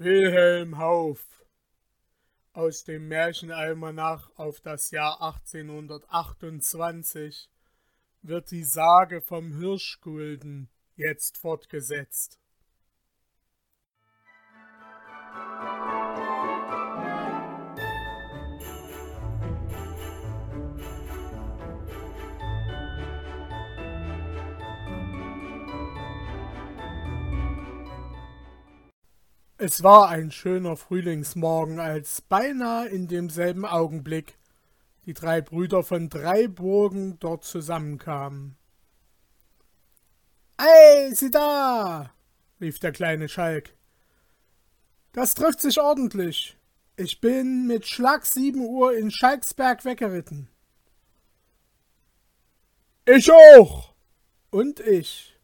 Wilhelm Hauff aus dem Märchenalmanach auf das Jahr 1828 wird die Sage vom Hirschgulden jetzt fortgesetzt. Es war ein schöner Frühlingsmorgen, als beinahe in demselben Augenblick die drei Brüder von drei Burgen dort zusammenkamen. Ei, sieh da! rief der kleine Schalk. Das trifft sich ordentlich. Ich bin mit Schlag sieben Uhr in Schalksberg weggeritten. Ich auch. Und ich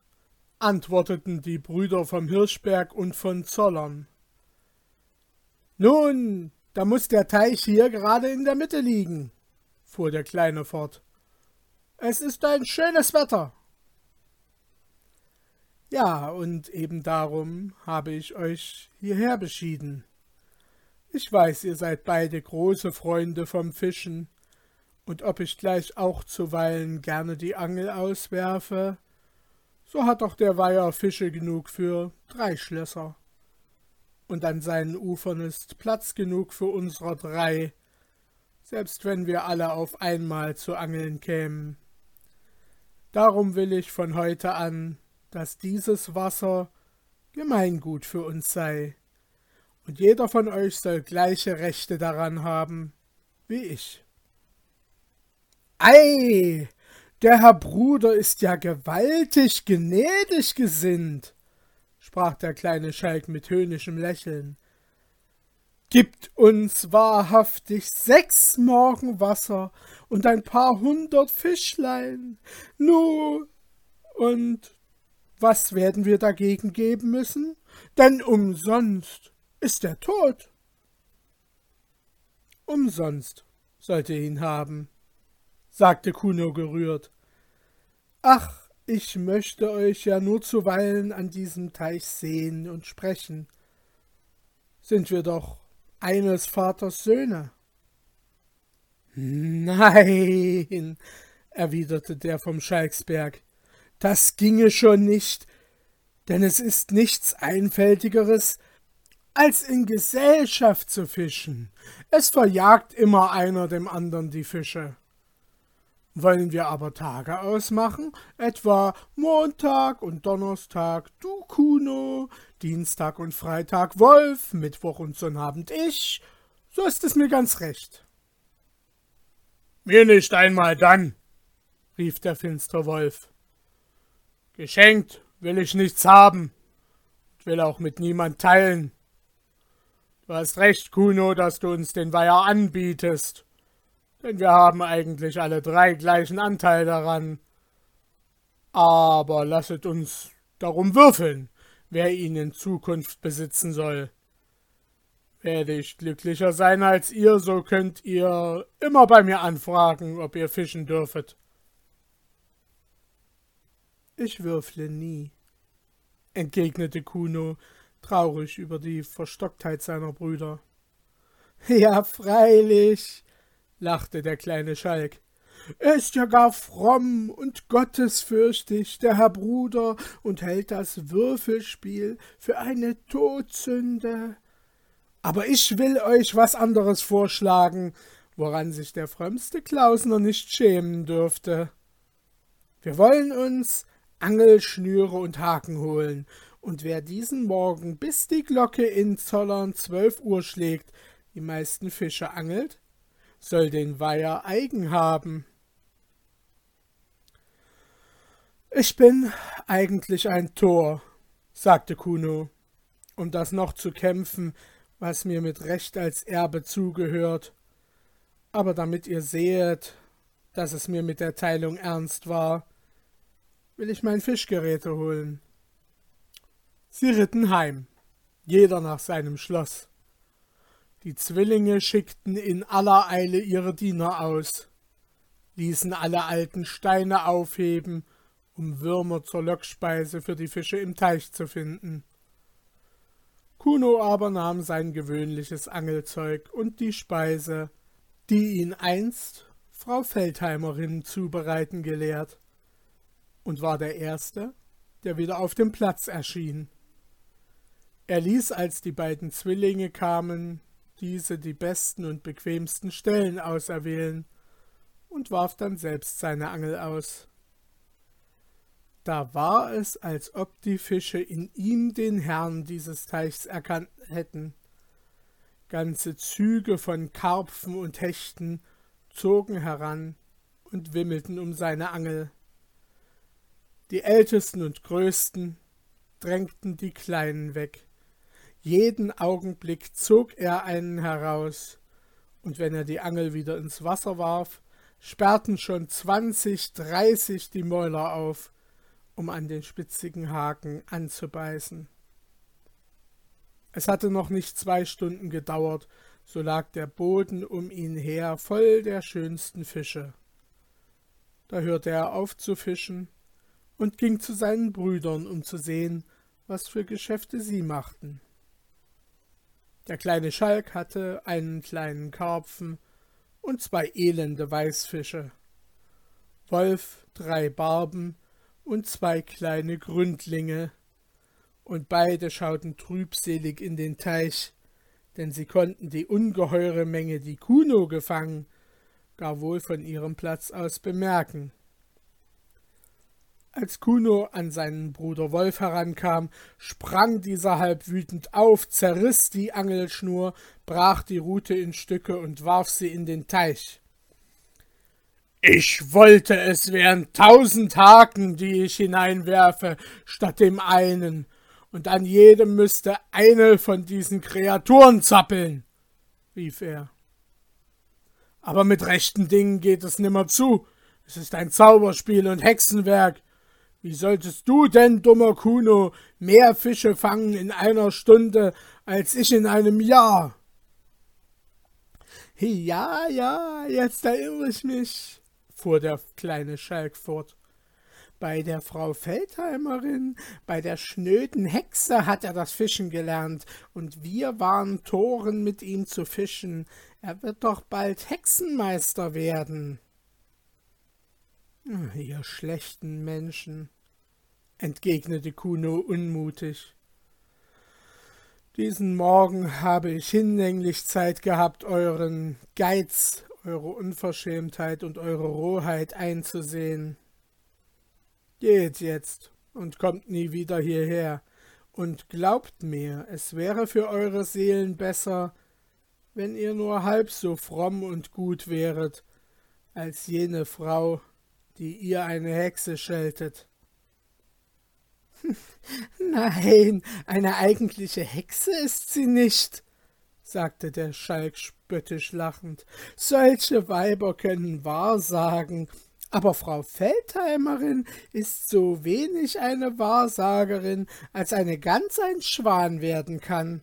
antworteten die Brüder vom Hirschberg und von Zollern. Nun, da muss der Teich hier gerade in der Mitte liegen, fuhr der Kleine fort. Es ist ein schönes Wetter. Ja, und eben darum habe ich euch hierher beschieden. Ich weiß, ihr seid beide große Freunde vom Fischen, und ob ich gleich auch zuweilen gerne die Angel auswerfe, so hat doch der Weiher Fische genug für drei Schlösser. Und an seinen Ufern ist Platz genug für unserer drei, selbst wenn wir alle auf einmal zu angeln kämen. Darum will ich von heute an, dass dieses Wasser Gemeingut für uns sei, und jeder von euch soll gleiche Rechte daran haben wie ich. Ei, der Herr Bruder ist ja gewaltig gnädig gesinnt, sprach der kleine Schalk mit höhnischem Lächeln. Gibt uns wahrhaftig sechs Morgen Wasser und ein paar hundert Fischlein. Nu, und was werden wir dagegen geben müssen? Denn umsonst ist er tot. Umsonst sollte ihn haben, sagte Kuno gerührt. Ach, ich möchte euch ja nur zuweilen an diesem Teich sehen und sprechen. Sind wir doch eines Vaters Söhne? Nein, erwiderte der vom Schalksberg, das ginge schon nicht, denn es ist nichts Einfältigeres, als in Gesellschaft zu fischen. Es verjagt immer einer dem andern die Fische. Wollen wir aber Tage ausmachen, etwa Montag und Donnerstag du Kuno, Dienstag und Freitag Wolf, Mittwoch und Sonnabend ich, so ist es mir ganz recht. Mir nicht einmal dann, rief der finstere Wolf. Geschenkt will ich nichts haben und will auch mit niemand teilen. Du hast recht, Kuno, dass du uns den Weiher anbietest denn wir haben eigentlich alle drei gleichen Anteil daran. Aber lasset uns darum würfeln, wer ihn in Zukunft besitzen soll. Werde ich glücklicher sein als ihr, so könnt ihr immer bei mir anfragen, ob ihr fischen dürfet. Ich würfle nie, entgegnete Kuno, traurig über die Verstocktheit seiner Brüder. Ja, freilich, lachte der kleine Schalk. Er ist ja gar fromm und gottesfürchtig, der Herr Bruder, und hält das Würfelspiel für eine Todsünde. Aber ich will euch was anderes vorschlagen, woran sich der frömmste Klausner nicht schämen dürfte. Wir wollen uns Angelschnüre und Haken holen, und wer diesen Morgen, bis die Glocke in Zollern zwölf Uhr schlägt, die meisten Fische angelt, soll den Weiher eigen haben. Ich bin eigentlich ein Tor, sagte Kuno, um das noch zu kämpfen, was mir mit Recht als Erbe zugehört. Aber damit ihr sehet, dass es mir mit der Teilung ernst war, will ich mein Fischgeräte holen. Sie ritten heim, jeder nach seinem Schloss. Die Zwillinge schickten in aller Eile ihre Diener aus, ließen alle alten Steine aufheben, um Würmer zur Lockspeise für die Fische im Teich zu finden. Kuno aber nahm sein gewöhnliches Angelzeug und die Speise, die ihn einst Frau Feldheimerin zubereiten gelehrt, und war der Erste, der wieder auf dem Platz erschien. Er ließ, als die beiden Zwillinge kamen, diese die besten und bequemsten Stellen auserwählen und warf dann selbst seine Angel aus. Da war es, als ob die Fische in ihm den Herrn dieses Teichs erkannt hätten. Ganze Züge von Karpfen und Hechten zogen heran und wimmelten um seine Angel. Die Ältesten und Größten drängten die Kleinen weg. Jeden Augenblick zog er einen heraus, und wenn er die Angel wieder ins Wasser warf, sperrten schon zwanzig, dreißig die Mäuler auf, um an den spitzigen Haken anzubeißen. Es hatte noch nicht zwei Stunden gedauert, so lag der Boden um ihn her voll der schönsten Fische. Da hörte er auf zu fischen und ging zu seinen Brüdern, um zu sehen, was für Geschäfte sie machten. Der kleine Schalk hatte einen kleinen Karpfen und zwei elende Weißfische, Wolf drei Barben und zwei kleine Gründlinge, und beide schauten trübselig in den Teich, denn sie konnten die ungeheure Menge, die Kuno gefangen, gar wohl von ihrem Platz aus bemerken. Als Kuno an seinen Bruder Wolf herankam, sprang dieser halb wütend auf, zerriss die Angelschnur, brach die Rute in Stücke und warf sie in den Teich. Ich wollte, es wären tausend Haken, die ich hineinwerfe, statt dem einen, und an jedem müsste eine von diesen Kreaturen zappeln, rief er. Aber mit rechten Dingen geht es nimmer zu. Es ist ein Zauberspiel und Hexenwerk. Wie solltest du denn, dummer Kuno, mehr Fische fangen in einer Stunde als ich in einem Jahr? Ja, ja, jetzt erinnere ich mich, fuhr der kleine Schalk fort. Bei der Frau Feldheimerin, bei der schnöden Hexe hat er das Fischen gelernt, und wir waren Toren mit ihm zu fischen. Er wird doch bald Hexenmeister werden. Ihr schlechten Menschen, entgegnete Kuno unmutig. Diesen Morgen habe ich hinlänglich Zeit gehabt, euren Geiz eure Unverschämtheit und eure Rohheit einzusehen. Geht jetzt und kommt nie wieder hierher, und glaubt mir, es wäre für eure Seelen besser, wenn ihr nur halb so fromm und gut wäret, als jene Frau, die ihr eine Hexe scheltet. Nein, eine eigentliche Hexe ist sie nicht, sagte der Schalk spöttisch lachend. Solche Weiber können Wahrsagen, aber Frau Feldheimerin ist so wenig eine Wahrsagerin, als eine ganz ein Schwan werden kann.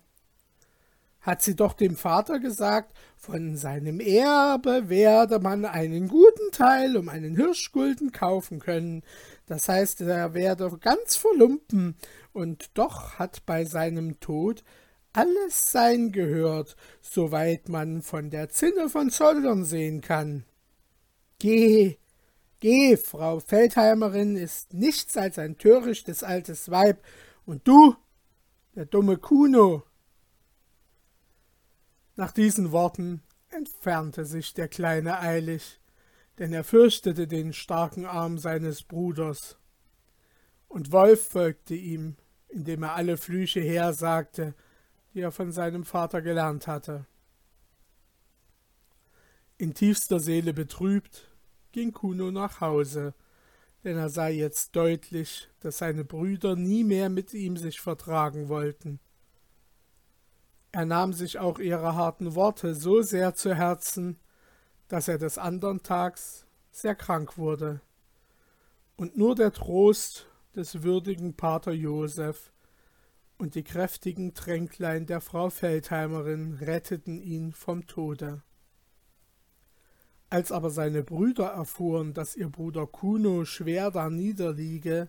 Hat sie doch dem Vater gesagt, von seinem Erbe werde man einen guten Teil um einen Hirschgulden kaufen können. Das heißt, er werde ganz verlumpen, und doch hat bei seinem Tod alles sein gehört, soweit man von der Zinne von Zollern sehen kann. Geh, geh, Frau Feldheimerin ist nichts als ein törichtes altes Weib, und du, der dumme Kuno. Nach diesen Worten entfernte sich der Kleine eilig, denn er fürchtete den starken Arm seines Bruders. Und Wolf folgte ihm, indem er alle Flüche hersagte, die er von seinem Vater gelernt hatte. In tiefster Seele betrübt ging Kuno nach Hause, denn er sah jetzt deutlich, dass seine Brüder nie mehr mit ihm sich vertragen wollten. Er nahm sich auch ihre harten Worte so sehr zu Herzen, dass er des andern Tags sehr krank wurde. Und nur der Trost des würdigen Pater Joseph und die kräftigen Tränklein der Frau Feldheimerin retteten ihn vom Tode. Als aber seine Brüder erfuhren, dass ihr Bruder Kuno schwer da niederliege,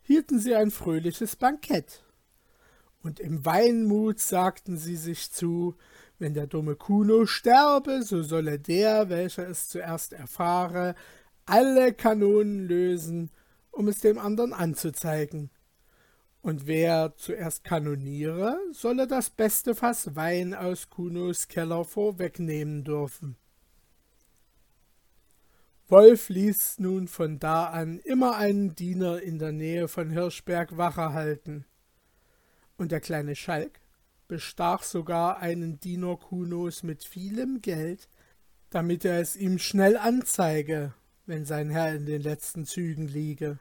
hielten sie ein fröhliches Bankett. und im Weinmut sagten sie sich zu, wenn der dumme Kuno sterbe, so solle der, welcher es zuerst erfahre, alle Kanonen lösen, um es dem anderen anzuzeigen. Und wer zuerst kanoniere, solle das beste Fass Wein aus Kunos Keller vorwegnehmen dürfen. Wolf ließ nun von da an immer einen Diener in der Nähe von Hirschberg Wache halten. Und der kleine Schalk bestach sogar einen Diener Kunos mit vielem Geld, damit er es ihm schnell anzeige, wenn sein Herr in den letzten Zügen liege.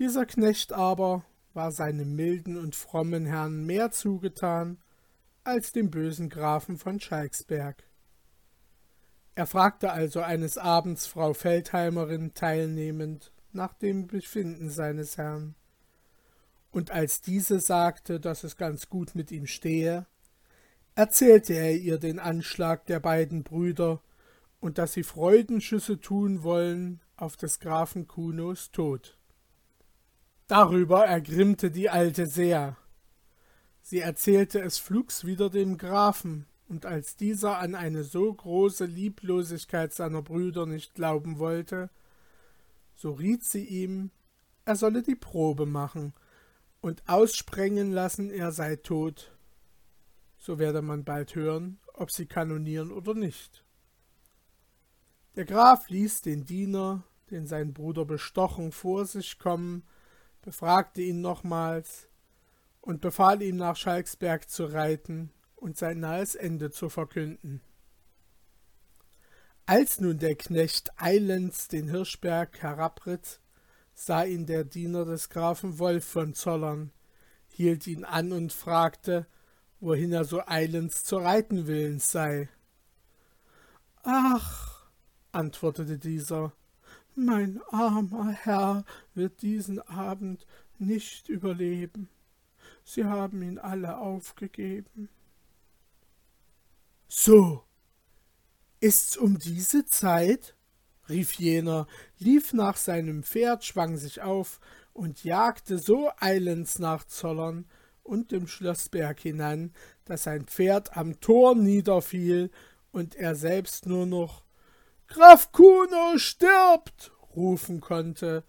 Dieser Knecht aber war seinem milden und frommen Herrn mehr zugetan als dem bösen Grafen von Schalksberg. Er fragte also eines Abends Frau Feldheimerin teilnehmend nach dem Befinden seines Herrn. Und als diese sagte, dass es ganz gut mit ihm stehe, erzählte er ihr den Anschlag der beiden Brüder und dass sie Freudenschüsse tun wollen auf des Grafen Kunos Tod. Darüber ergrimmte die Alte sehr. Sie erzählte es flugs wieder dem Grafen, und als dieser an eine so große Lieblosigkeit seiner Brüder nicht glauben wollte, so riet sie ihm, er solle die Probe machen und aussprengen lassen, er sei tot. So werde man bald hören, ob sie kanonieren oder nicht. Der Graf ließ den Diener, den sein Bruder bestochen, vor sich kommen befragte ihn nochmals und befahl ihm nach Schalksberg zu reiten und sein nahes Ende zu verkünden. Als nun der Knecht eilends den Hirschberg herabritt, sah ihn der Diener des Grafen Wolf von Zollern, hielt ihn an und fragte, wohin er so eilends zu reiten willens sei. Ach, antwortete dieser, mein armer Herr wird diesen Abend nicht überleben. Sie haben ihn alle aufgegeben. So, ist's um diese Zeit? Rief jener, lief nach seinem Pferd, schwang sich auf und jagte so eilends nach Zollern und dem Schlossberg hinan, dass sein Pferd am Tor niederfiel und er selbst nur noch Graf Kuno stirbt! rufen konnte,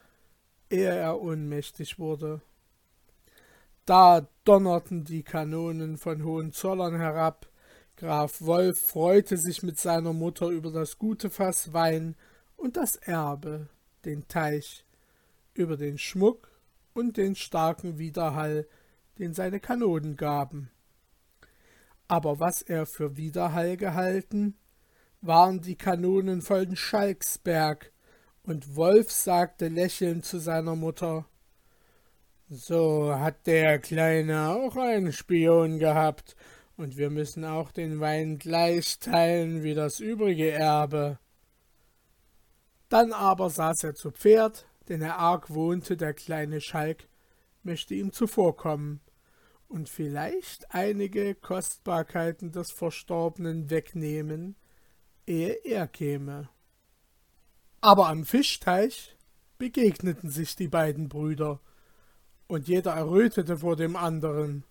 ehe er ohnmächtig wurde. Da donnerten die Kanonen von Hohenzollern herab, Graf Wolf freute sich mit seiner Mutter über das gute Fass Wein und das Erbe, den Teich, über den Schmuck und den starken Widerhall, den seine Kanonen gaben. Aber was er für Widerhall gehalten, waren die Kanonen von Schalksberg, und Wolf sagte lächelnd zu seiner Mutter So hat der Kleine auch einen Spion gehabt, und wir müssen auch den Wein gleich teilen wie das übrige Erbe. Dann aber saß er zu Pferd, denn er arg wohnte, der kleine Schalk möchte ihm zuvorkommen und vielleicht einige Kostbarkeiten des Verstorbenen wegnehmen, ehe er käme. Aber am Fischteich begegneten sich die beiden Brüder, und jeder errötete vor dem anderen,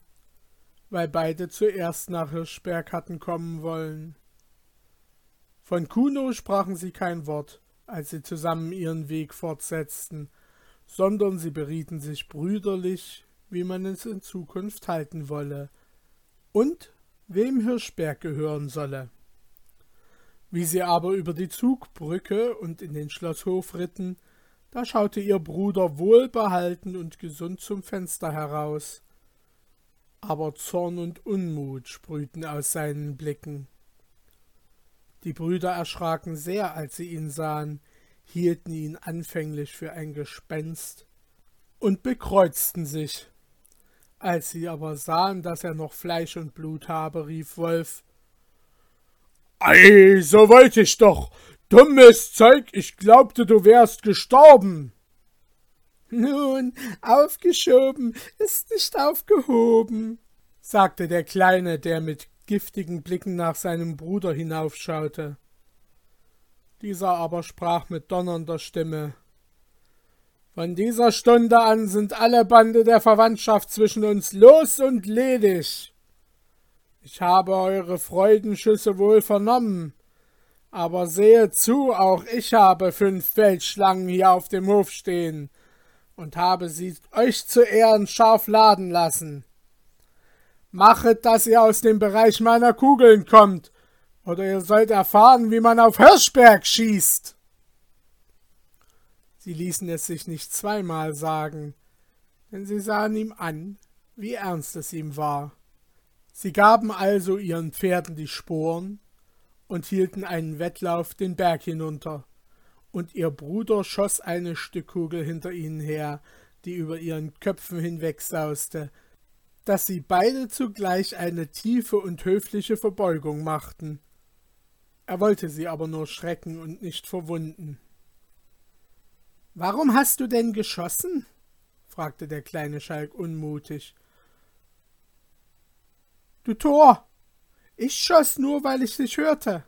weil beide zuerst nach Hirschberg hatten kommen wollen. Von Kuno sprachen sie kein Wort, als sie zusammen ihren Weg fortsetzten, sondern sie berieten sich brüderlich, wie man es in Zukunft halten wolle und wem Hirschberg gehören solle. Wie sie aber über die Zugbrücke und in den Schlosshof ritten, da schaute ihr Bruder wohlbehalten und gesund zum Fenster heraus. Aber Zorn und Unmut sprühten aus seinen Blicken. Die Brüder erschraken sehr, als sie ihn sahen, hielten ihn anfänglich für ein Gespenst und bekreuzten sich. Als sie aber sahen, dass er noch Fleisch und Blut habe, rief Wolf Ei, so wollte ich doch. Dummes Zeug, ich glaubte, du wärst gestorben. Nun, aufgeschoben ist nicht aufgehoben, sagte der Kleine, der mit giftigen Blicken nach seinem Bruder hinaufschaute. Dieser aber sprach mit donnernder Stimme Von dieser Stunde an sind alle Bande der Verwandtschaft zwischen uns los und ledig. Ich habe eure Freudenschüsse wohl vernommen, aber sehe zu, auch ich habe fünf Feldschlangen hier auf dem Hof stehen und habe sie euch zu Ehren scharf laden lassen. Machet, dass ihr aus dem Bereich meiner Kugeln kommt, oder ihr sollt erfahren, wie man auf Hirschberg schießt. Sie ließen es sich nicht zweimal sagen, denn sie sahen ihm an, wie ernst es ihm war. Sie gaben also ihren Pferden die Sporen und hielten einen Wettlauf den Berg hinunter, und ihr Bruder schoss eine Stückkugel hinter ihnen her, die über ihren Köpfen hinwegsauste, dass sie beide zugleich eine tiefe und höfliche Verbeugung machten. Er wollte sie aber nur schrecken und nicht verwunden. Warum hast du denn geschossen? fragte der kleine Schalk unmutig. Du Tor! Ich schoss nur, weil ich dich hörte.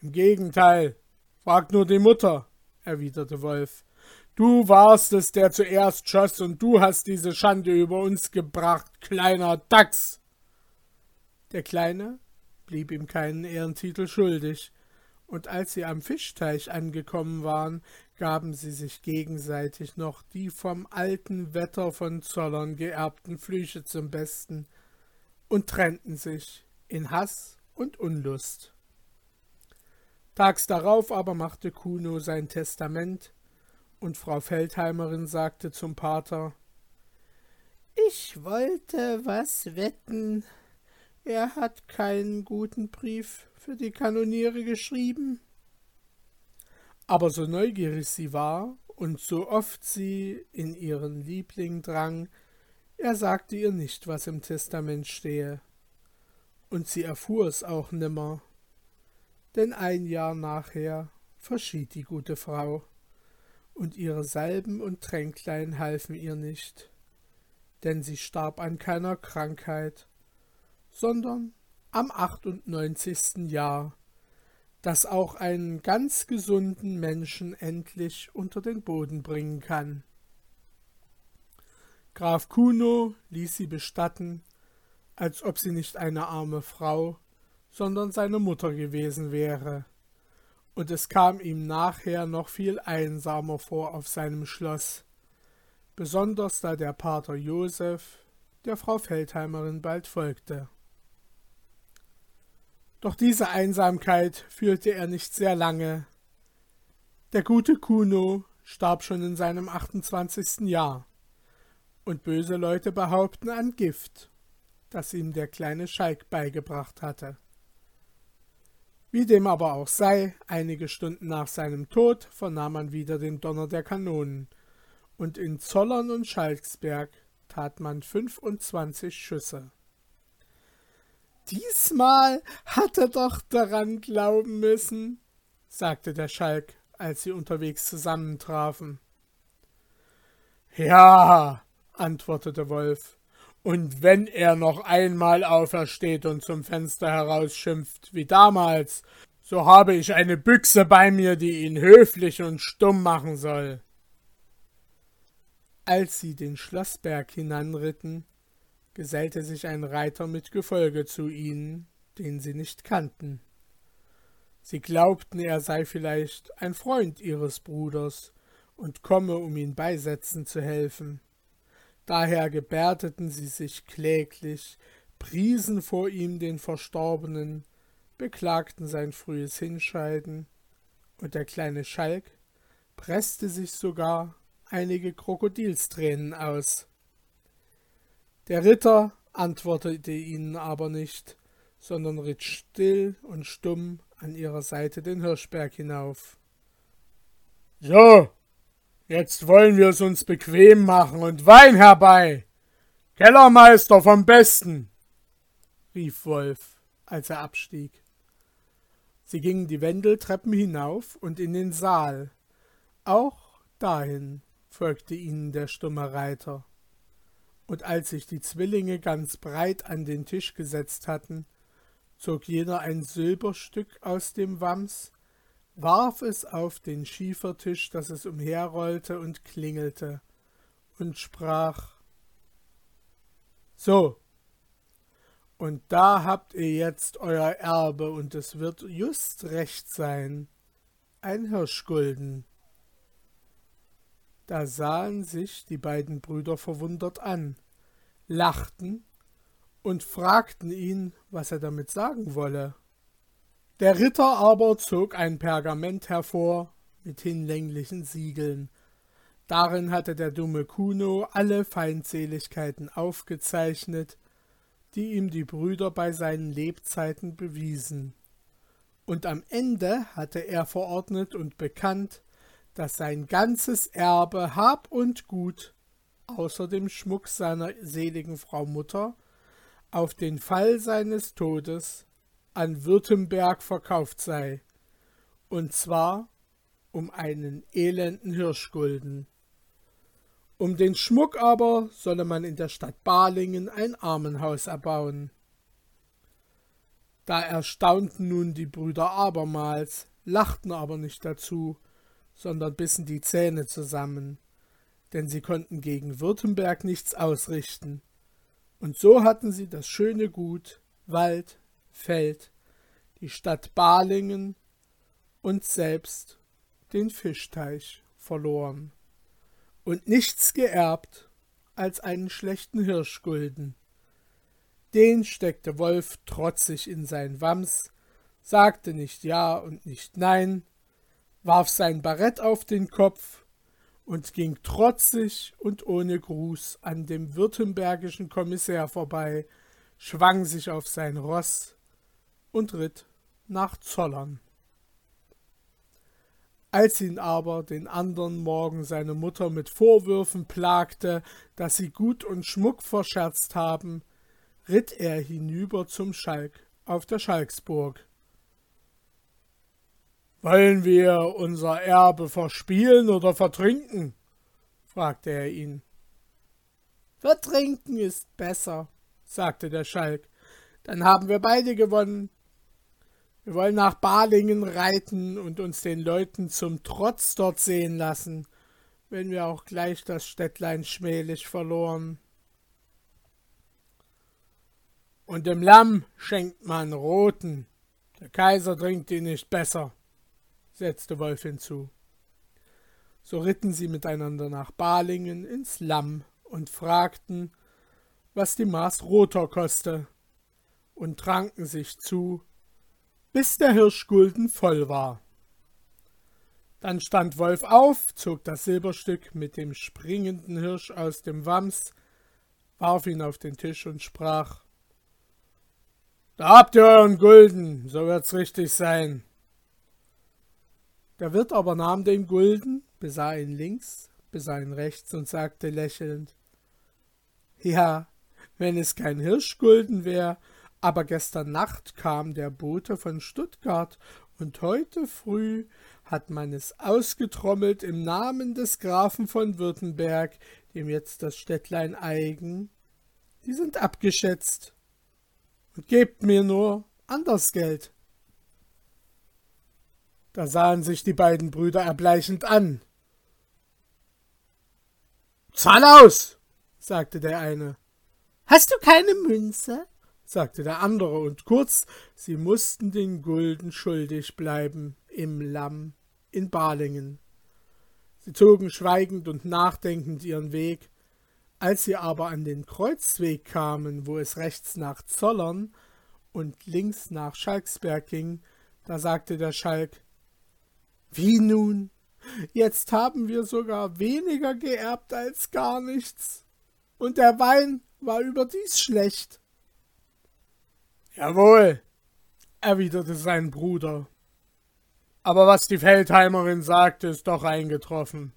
Im Gegenteil, frag nur die Mutter, erwiderte Wolf. Du warst es, der zuerst schoss, und du hast diese Schande über uns gebracht, kleiner Dachs. Der Kleine blieb ihm keinen Ehrentitel schuldig, und als sie am Fischteich angekommen waren, gaben sie sich gegenseitig noch die vom alten Wetter von Zollern geerbten Flüche zum Besten und trennten sich in Haß und Unlust. Tags darauf aber machte Kuno sein Testament, und Frau Feldheimerin sagte zum Pater Ich wollte was wetten, er hat keinen guten Brief für die Kanoniere geschrieben. Aber so neugierig sie war und so oft sie in ihren Liebling drang, er sagte ihr nicht, was im Testament stehe. Und sie erfuhr es auch nimmer, denn ein Jahr nachher verschied die gute Frau, und ihre Salben und Tränklein halfen ihr nicht, denn sie starb an keiner Krankheit, sondern am 98. Jahr, das auch einen ganz gesunden Menschen endlich unter den Boden bringen kann. Graf Kuno ließ sie bestatten, als ob sie nicht eine arme Frau, sondern seine Mutter gewesen wäre, und es kam ihm nachher noch viel einsamer vor auf seinem Schloss, besonders da der Pater Joseph der Frau Feldheimerin bald folgte. Doch diese Einsamkeit führte er nicht sehr lange. Der gute Kuno starb schon in seinem 28. Jahr, und böse Leute behaupten an Gift, das ihm der kleine Schalk beigebracht hatte. Wie dem aber auch sei, einige Stunden nach seinem Tod vernahm man wieder den Donner der Kanonen, und in Zollern und Schalksberg tat man fünfundzwanzig Schüsse. Diesmal hat er doch daran glauben müssen, sagte der Schalk, als sie unterwegs zusammentrafen. Ja, antwortete Wolf, und wenn er noch einmal aufersteht und zum Fenster herausschimpft wie damals, so habe ich eine Büchse bei mir, die ihn höflich und stumm machen soll. Als sie den Schlossberg hinanritten, gesellte sich ein Reiter mit Gefolge zu ihnen, den sie nicht kannten. Sie glaubten, er sei vielleicht ein Freund ihres Bruders und komme, um ihn beisetzen zu helfen. Daher gebärdeten sie sich kläglich, priesen vor ihm den Verstorbenen, beklagten sein frühes Hinscheiden, und der kleine Schalk presste sich sogar einige Krokodilstränen aus. Der Ritter antwortete ihnen aber nicht, sondern ritt still und stumm an ihrer Seite den Hirschberg hinauf. So, jetzt wollen wir es uns bequem machen und Wein herbei. Kellermeister vom Besten, rief Wolf, als er abstieg. Sie gingen die Wendeltreppen hinauf und in den Saal. Auch dahin folgte ihnen der stumme Reiter und als sich die Zwillinge ganz breit an den Tisch gesetzt hatten, zog jeder ein Silberstück aus dem Wams, warf es auf den Schiefertisch, dass es umherrollte und klingelte, und sprach So, und da habt ihr jetzt euer Erbe, und es wird just recht sein, ein Hirschgulden. Da sahen sich die beiden Brüder verwundert an, lachten und fragten ihn, was er damit sagen wolle. Der Ritter aber zog ein Pergament hervor mit hinlänglichen Siegeln. Darin hatte der dumme Kuno alle Feindseligkeiten aufgezeichnet, die ihm die Brüder bei seinen Lebzeiten bewiesen. Und am Ende hatte er verordnet und bekannt, dass sein ganzes Erbe, Hab und Gut, außer dem Schmuck seiner seligen Frau Mutter, auf den Fall seines Todes an Württemberg verkauft sei, und zwar um einen elenden Hirschgulden. Um den Schmuck aber solle man in der Stadt Balingen ein Armenhaus erbauen. Da erstaunten nun die Brüder abermals, lachten aber nicht dazu, sondern bissen die Zähne zusammen, denn sie konnten gegen Württemberg nichts ausrichten. Und so hatten sie das schöne Gut, Wald, Feld, die Stadt Balingen und selbst den Fischteich verloren und nichts geerbt als einen schlechten Hirschgulden. Den steckte Wolf trotzig in sein Wams, sagte nicht Ja und nicht Nein, warf sein Barett auf den Kopf und ging trotzig und ohne Gruß an dem württembergischen Kommissär vorbei, schwang sich auf sein Roß und ritt nach Zollern. Als ihn aber den andern Morgen seine Mutter mit Vorwürfen plagte, dass sie Gut und Schmuck verscherzt haben, ritt er hinüber zum Schalk auf der Schalksburg. Wollen wir unser Erbe verspielen oder vertrinken? fragte er ihn. Vertrinken ist besser, sagte der Schalk. Dann haben wir beide gewonnen. Wir wollen nach Balingen reiten und uns den Leuten zum Trotz dort sehen lassen, wenn wir auch gleich das Städtlein schmählich verloren. Und dem Lamm schenkt man roten. Der Kaiser trinkt ihn nicht besser, setzte Wolf hinzu. So ritten sie miteinander nach Balingen ins Lamm und fragten, was die Maß roter koste, und tranken sich zu, bis der Hirschgulden voll war. Dann stand Wolf auf, zog das Silberstück mit dem springenden Hirsch aus dem Wams, warf ihn auf den Tisch und sprach Da habt ihr euren Gulden, so wird's richtig sein. Der Wirt aber nahm den Gulden, besah ihn links, besah ihn rechts und sagte lächelnd Ja, wenn es kein Hirschgulden wär, aber gestern Nacht kam der Bote von Stuttgart, und heute früh hat man es ausgetrommelt im Namen des Grafen von Württemberg, dem jetzt das Städtlein eigen. Die sind abgeschätzt. Und gebt mir nur anders Geld. Da sahen sich die beiden Brüder erbleichend an. Zahl aus, sagte der eine. Hast du keine Münze? Sagte der andere, und kurz, sie mussten den Gulden schuldig bleiben im Lamm in Balingen. Sie zogen schweigend und nachdenkend ihren Weg, als sie aber an den Kreuzweg kamen, wo es rechts nach Zollern und links nach Schalksberg ging, da sagte der Schalk Wie nun? Jetzt haben wir sogar weniger geerbt als gar nichts. Und der Wein war überdies schlecht. Jawohl, erwiderte sein Bruder. Aber was die Feldheimerin sagte, ist doch eingetroffen.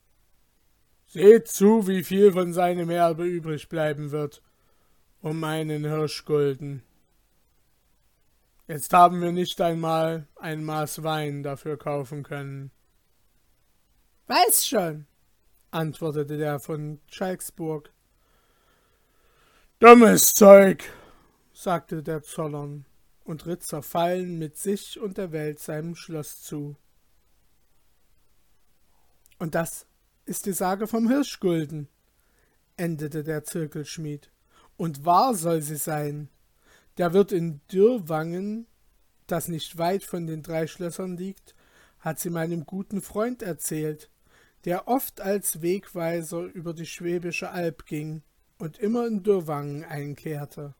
Seht zu, wie viel von seinem Erbe übrig bleiben wird, um einen Hirschgulden. Jetzt haben wir nicht einmal ein Maß Wein dafür kaufen können. Weiß schon, antwortete der von Schalksburg. Dummes Zeug, sagte der Zollern und ritt zerfallen mit sich und der Welt seinem Schloss zu. Und das ist die Sage vom Hirschgulden, endete der Zirkelschmied. Und wahr soll sie sein. Der wird in Dürrwangen, das nicht weit von den drei Schlössern liegt, hat sie meinem guten Freund erzählt, der oft als Wegweiser über die Schwäbische Alb ging und immer in Dürrwangen einkehrte.